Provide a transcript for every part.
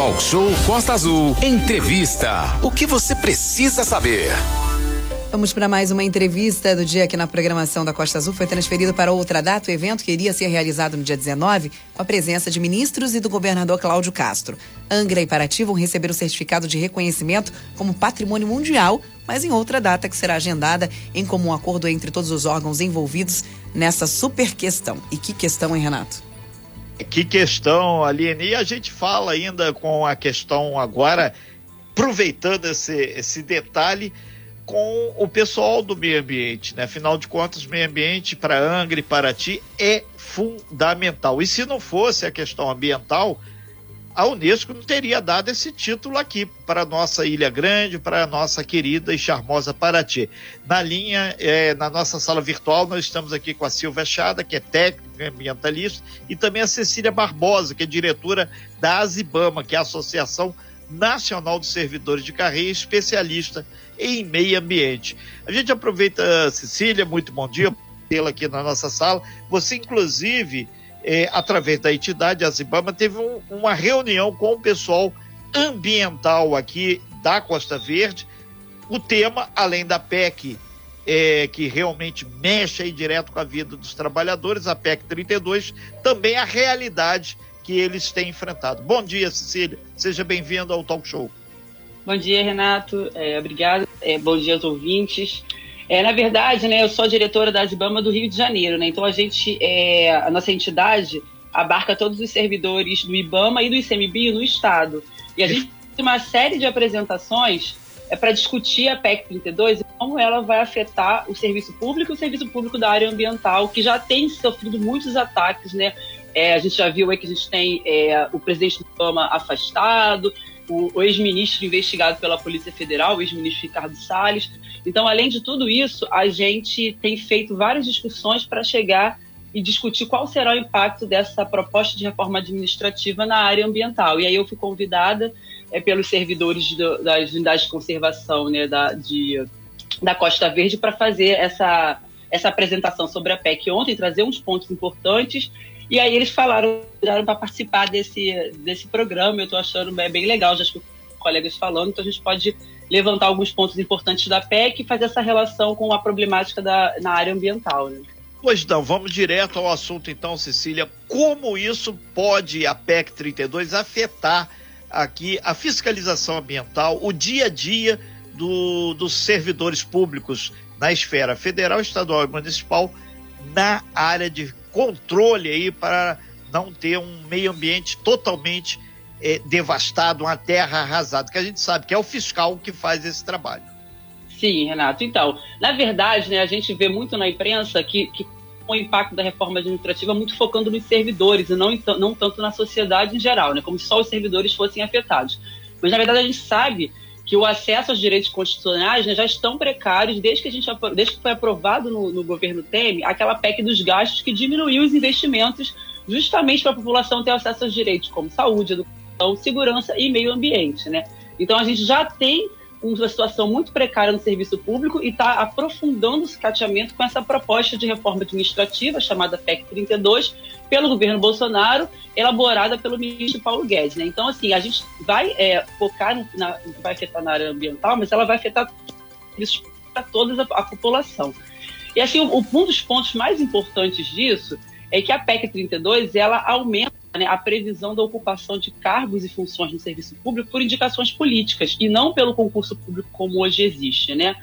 Talk Show Costa Azul. Entrevista. O que você precisa saber? Vamos para mais uma entrevista do dia aqui na programação da Costa Azul. Foi transferido para outra data. O evento que iria ser realizado no dia 19, com a presença de ministros e do governador Cláudio Castro. Angra e Paraty vão receber o certificado de reconhecimento como patrimônio mundial, mas em outra data que será agendada em comum acordo entre todos os órgãos envolvidos nessa super questão. E que questão, hein, Renato? Que questão, Aline. E a gente fala ainda com a questão agora, aproveitando esse, esse detalhe com o pessoal do meio ambiente, né? Afinal de contas, meio ambiente para Angra e Paraty é fundamental. E se não fosse a questão ambiental, a Unesco não teria dado esse título aqui para a nossa Ilha Grande, para a nossa querida e charmosa Paraty. Na linha, é, na nossa sala virtual, nós estamos aqui com a Silvia Chada, que é técnica ambientalista, e também a Cecília Barbosa, que é diretora da ASIBAMA, que é a Associação Nacional dos Servidores de Carreira, especialista em meio ambiente. A gente aproveita, Cecília, muito bom dia, tê-la aqui na nossa sala. Você, inclusive, é, através da entidade Azibama, teve um, uma reunião com o pessoal ambiental aqui da Costa Verde. O tema, além da PEC, é, que realmente mexe aí direto com a vida dos trabalhadores, a PEC 32, também a realidade que eles têm enfrentado. Bom dia, Cecília. Seja bem-vindo ao Talk Show. Bom dia, Renato. É, obrigado. É, bom dia aos ouvintes. É, na verdade, né, eu sou diretora da Asbama do Rio de Janeiro, né? Então a gente, é, a nossa entidade abarca todos os servidores do IBAMA e do ICMBio no estado. E a gente tem uma série de apresentações é para discutir a PEC 32 e como ela vai afetar o serviço público e o serviço público da área ambiental, que já tem sofrido muitos ataques, né? É, a gente já viu aí que a gente tem é, o presidente do IBAMA afastado, o, ex-ministro investigado pela Polícia Federal, o ex-ministro Ricardo Salles. Então, além de tudo isso, a gente tem feito várias discussões para chegar e discutir qual será o impacto dessa proposta de reforma administrativa na área ambiental. E aí eu fui convidada é, pelos servidores do, das unidades de conservação né, da, de, da Costa Verde para fazer essa, essa apresentação sobre a PEC ontem, trazer uns pontos importantes e aí eles falaram para participar desse, desse programa. Eu estou achando bem, bem legal, já escutei colegas falando, então a gente pode levantar alguns pontos importantes da PEC e fazer essa relação com a problemática da, na área ambiental. Né? Pois não, vamos direto ao assunto então, Cecília. Como isso pode, a PEC 32, afetar aqui a fiscalização ambiental, o dia a dia do, dos servidores públicos na esfera federal, estadual e municipal na área de controle aí para não ter um meio ambiente totalmente é, devastado, uma terra arrasada, que a gente sabe que é o fiscal que faz esse trabalho. Sim, Renato. Então, na verdade, né, a gente vê muito na imprensa que, que o impacto da reforma administrativa muito focando nos servidores e não, não tanto na sociedade em geral, né, como se só os servidores fossem afetados. Mas, na verdade, a gente sabe que o acesso aos direitos constitucionais né, já estão precários desde que, a gente, desde que foi aprovado no, no governo Temer aquela PEC dos gastos que diminuiu os investimentos justamente para a população ter acesso aos direitos como saúde, educação, segurança e meio ambiente. Né? Então a gente já tem uma situação muito precária no serviço público e está aprofundando o cateamento com essa proposta de reforma administrativa chamada PEC 32 pelo governo Bolsonaro, elaborada pelo ministro Paulo Guedes. Né? Então, assim, a gente vai é, focar, na, vai afetar na área ambiental, mas ela vai afetar para toda a, a, população. E assim, um dos pontos mais importantes disso é que a PEC 32 ela aumenta né, a previsão da ocupação de cargos e funções no serviço público por indicações políticas e não pelo concurso público como hoje existe, né?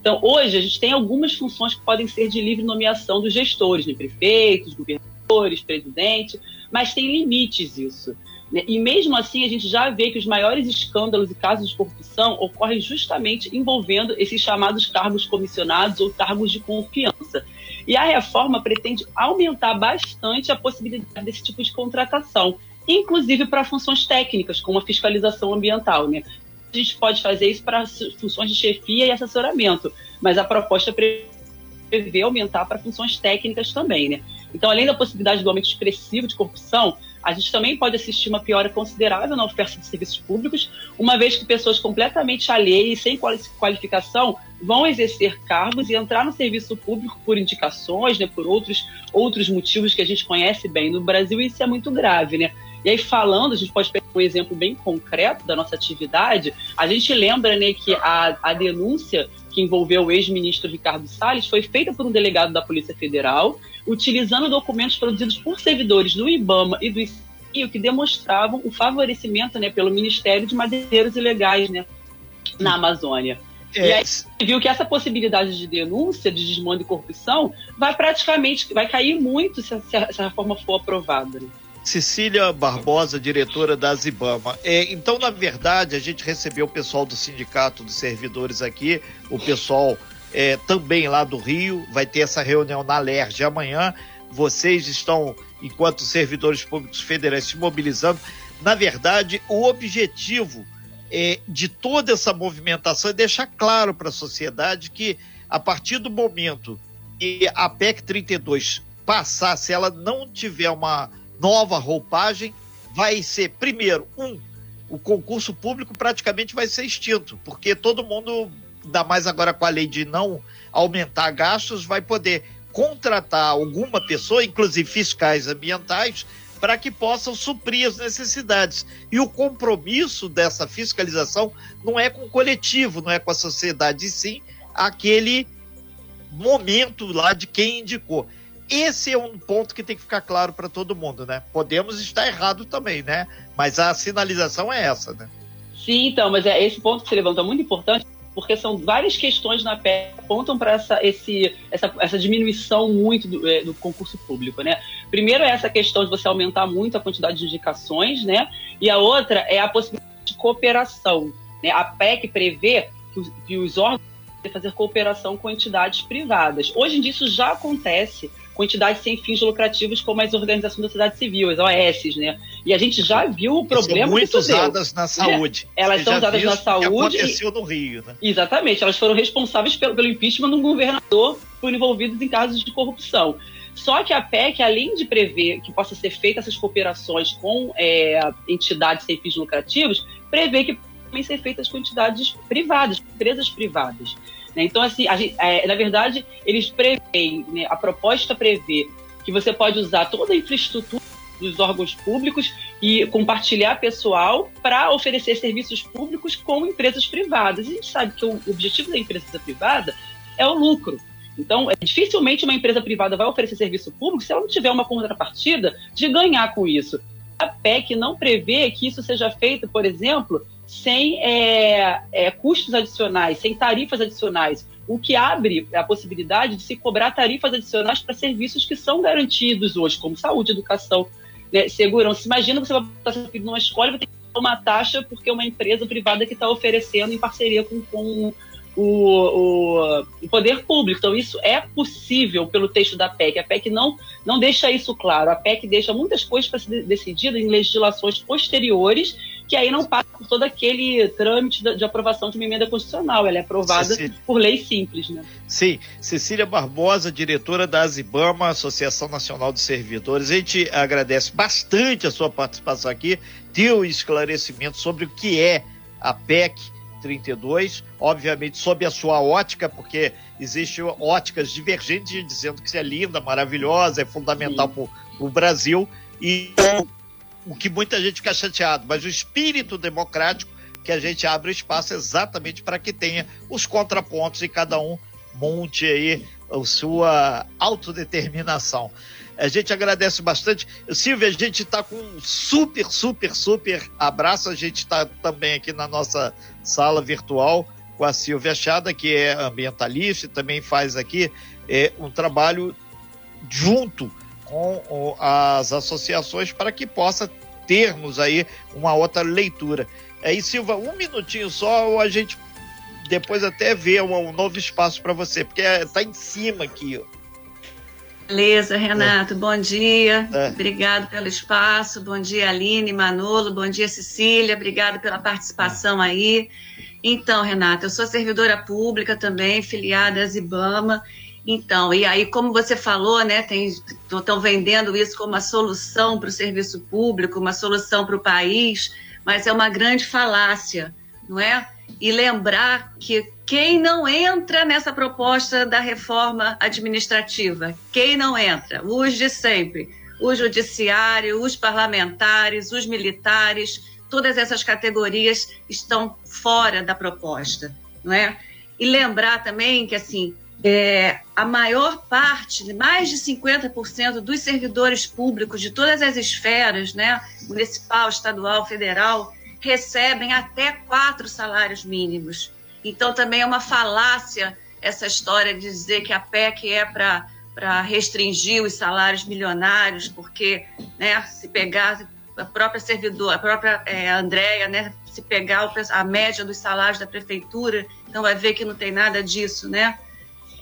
Então, hoje a gente tem algumas funções que podem ser de livre nomeação dos gestores, né? prefeitos, governadores, presidente, mas tem limites isso. Né? E mesmo assim, a gente já vê que os maiores escândalos e casos de corrupção ocorrem justamente envolvendo esses chamados cargos comissionados ou cargos de confiança. E a reforma pretende aumentar bastante a possibilidade desse tipo de contratação, inclusive para funções técnicas, como a fiscalização ambiental. Né? A gente pode fazer isso para funções de chefia e assessoramento, mas a proposta prevê aumentar para funções técnicas também. Né? Então, além da possibilidade do aumento expressivo de corrupção, a gente também pode assistir uma piora considerável na oferta de serviços públicos, uma vez que pessoas completamente alheias e sem qualificação vão exercer cargos e entrar no serviço público por indicações, né, por outros, outros motivos que a gente conhece bem no Brasil, e isso é muito grave, né? E aí, falando, a gente pode pegar um exemplo bem concreto da nossa atividade, a gente lembra né, que a, a denúncia que envolveu o ex-ministro Ricardo Salles foi feita por um delegado da Polícia Federal, utilizando documentos produzidos por servidores do IBAMA e do ICIO que demonstravam o favorecimento né, pelo Ministério de madeireiros ilegais né, na Amazônia. É. E aí viu que essa possibilidade de denúncia, de desmando e corrupção, vai praticamente, vai cair muito se, se, a, reforma for aprovada. Né? Cecília Barbosa, diretora da Zibama. É, então, na verdade, a gente recebeu o pessoal do Sindicato dos Servidores aqui, o pessoal é, também lá do Rio, vai ter essa reunião na LERJ amanhã. Vocês estão, enquanto servidores públicos federais, se mobilizando. Na verdade, o objetivo é, de toda essa movimentação é deixar claro para a sociedade que, a partir do momento que a PEC 32 passar, se ela não tiver uma nova roupagem, vai ser, primeiro, um, o concurso público praticamente vai ser extinto, porque todo mundo, ainda mais agora com a lei de não aumentar gastos, vai poder contratar alguma pessoa, inclusive fiscais ambientais, para que possam suprir as necessidades. E o compromisso dessa fiscalização não é com o coletivo, não é com a sociedade, e sim aquele momento lá de quem indicou. Esse é um ponto que tem que ficar claro para todo mundo, né? Podemos estar errado também, né? Mas a sinalização é essa, né? Sim, então, mas é esse ponto que você levantou é muito importante, porque são várias questões na PEC que apontam para essa, esse, essa, essa diminuição muito do, é, do, concurso público, né? Primeiro é essa questão de você aumentar muito a quantidade de indicações, né? E a outra é a possibilidade de cooperação. Né? A PEC prevê que os, que os órgãos fazer cooperação com entidades privadas. Hoje em dia isso já acontece com entidades sem fins lucrativos, como as organizações da sociedade civil, as OS, né? E a gente já viu o problema. São muito usadas deu. na saúde. É, elas Você são usadas na saúde. Que aconteceu no Rio, né? Exatamente, elas foram responsáveis pelo, pelo impeachment de um governador por envolvidos em casos de corrupção. Só que a PEC, além de prever que possa ser feita essas cooperações com é, entidades sem fins lucrativos, prevê que também ser feitas com entidades privadas, empresas privadas. Né? Então, assim, gente, é, na verdade, eles preveem, né, a proposta prevê que você pode usar toda a infraestrutura dos órgãos públicos e compartilhar pessoal para oferecer serviços públicos com empresas privadas. E a gente sabe que o objetivo da empresa privada é o lucro. Então, é, dificilmente uma empresa privada vai oferecer serviço público se ela não tiver uma contrapartida de ganhar com isso. A PEC não prevê que isso seja feito, por exemplo, sem é, é, custos adicionais, sem tarifas adicionais, o que abre a possibilidade de se cobrar tarifas adicionais para serviços que são garantidos hoje, como saúde, educação, né, segurança. Imagina você vai botar seu filho numa escola e vai ter que pagar uma taxa porque é uma empresa privada que está oferecendo em parceria com, com o, o, o, poder público. Então, isso é possível pelo texto da PEC. A PEC não, não deixa isso claro. A PEC deixa muitas coisas para ser decididas em legislações posteriores, que aí não passa por todo aquele trâmite de, aprovação de uma emenda constitucional. Ela é aprovada Cecília. por lei simples. Né? Sim. Cecília Barbosa, diretora da Azibama, Associação Nacional de Servidores. A gente agradece bastante a sua participação aqui, teu esclarecimento sobre o que é a PEC 32, obviamente sob a sua ótica, porque existem óticas divergentes dizendo que isso é linda, maravilhosa, é fundamental para o Brasil, e o que muita gente fica chateado, mas o espírito democrático que a gente abre espaço exatamente para que tenha os contrapontos e cada um monte aí a sua autodeterminação. A gente agradece bastante. Silvia, a gente está com um super, super, super abraço. A gente está também aqui na nossa sala virtual com a Silvia Chada, que é ambientalista e também faz aqui é, um trabalho junto com as associações para que possa termos aí uma outra leitura. Aí, Silva, um minutinho só, ou a gente depois até vê um, um novo espaço para você, porque está em cima aqui. Beleza, Renato, é. bom dia. É. Obrigado pelo espaço. Bom dia, Aline, Manolo. Bom dia, Cecília. Obrigado pela participação é. aí. Então, Renato, eu sou servidora pública também, filiada à Zibama. Então, e aí, como você falou, né, estão vendendo isso como uma solução para o serviço público, uma solução para o país, mas é uma grande falácia, não é? E lembrar que quem não entra nessa proposta da reforma administrativa? Quem não entra? Os de sempre. o judiciário, os parlamentares, os militares, todas essas categorias estão fora da proposta, não é? E lembrar também que assim é, a maior parte, mais de 50% dos servidores públicos de todas as esferas, né, municipal, estadual, federal, recebem até quatro salários mínimos. Então também é uma falácia essa história de dizer que a PEC é para para restringir os salários milionários, porque né, se pegar a própria servidora, a própria é, Andréia, né, se pegar a média dos salários da prefeitura, então vai ver que não tem nada disso, né?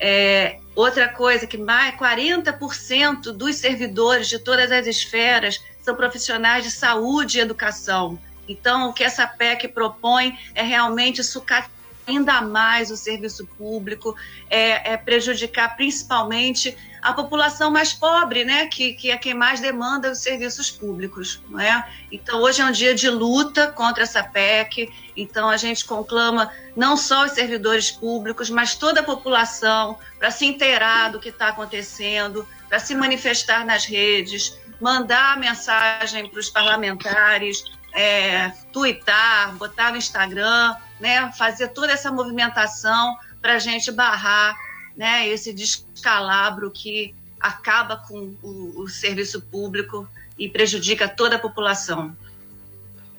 É, outra coisa que mais 40% dos servidores de todas as esferas são profissionais de saúde e educação. Então, o que essa PEC propõe é realmente sucatear ainda mais o serviço público, é, é, prejudicar principalmente a população mais pobre, né, que, que é quem mais demanda os serviços públicos, não é? Então hoje é um dia de luta contra essa PEC. Então a gente conclama não só os servidores públicos, mas toda a população para se inteirar do que está acontecendo, para se manifestar nas redes, mandar mensagem para os parlamentares, é, twittar, botar no Instagram, né, fazer toda essa movimentação para a gente barrar né, esse descalabro que acaba com o, o serviço público e prejudica toda a população.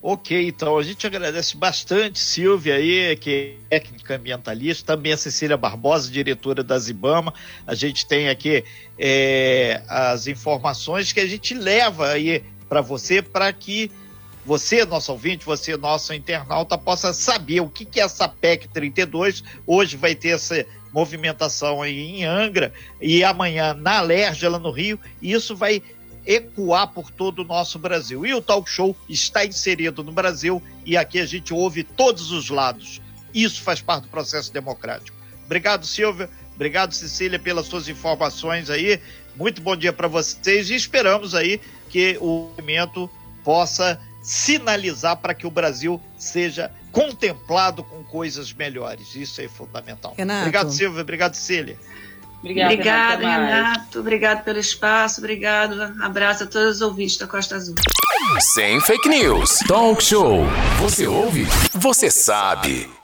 Ok, então a gente agradece bastante Silvia aí, que é técnica ambientalista, também a Cecília Barbosa, diretora da Zibama. A gente tem aqui é, as informações que a gente leva aí para você, para que você, nosso ouvinte, você, nosso internauta, possa saber o que, que é essa PEC 32. Hoje vai ter essa movimentação aí em Angra e amanhã na Alerj, lá no Rio, e isso vai ecoar por todo o nosso Brasil. E o talk show está inserido no Brasil e aqui a gente ouve todos os lados. Isso faz parte do processo democrático. Obrigado, Silvia. Obrigado, Cecília, pelas suas informações aí. Muito bom dia para vocês e esperamos aí que o movimento possa sinalizar para que o Brasil seja contemplado com coisas melhores. Isso é fundamental. Renato. Obrigado, Silvia. Obrigado, Cília. Obrigada, Obrigado, Renato. Obrigado pelo espaço. Obrigado. Abraço a todos os ouvintes da Costa Azul. Sem fake news. Talk show. Você ouve? Você sabe.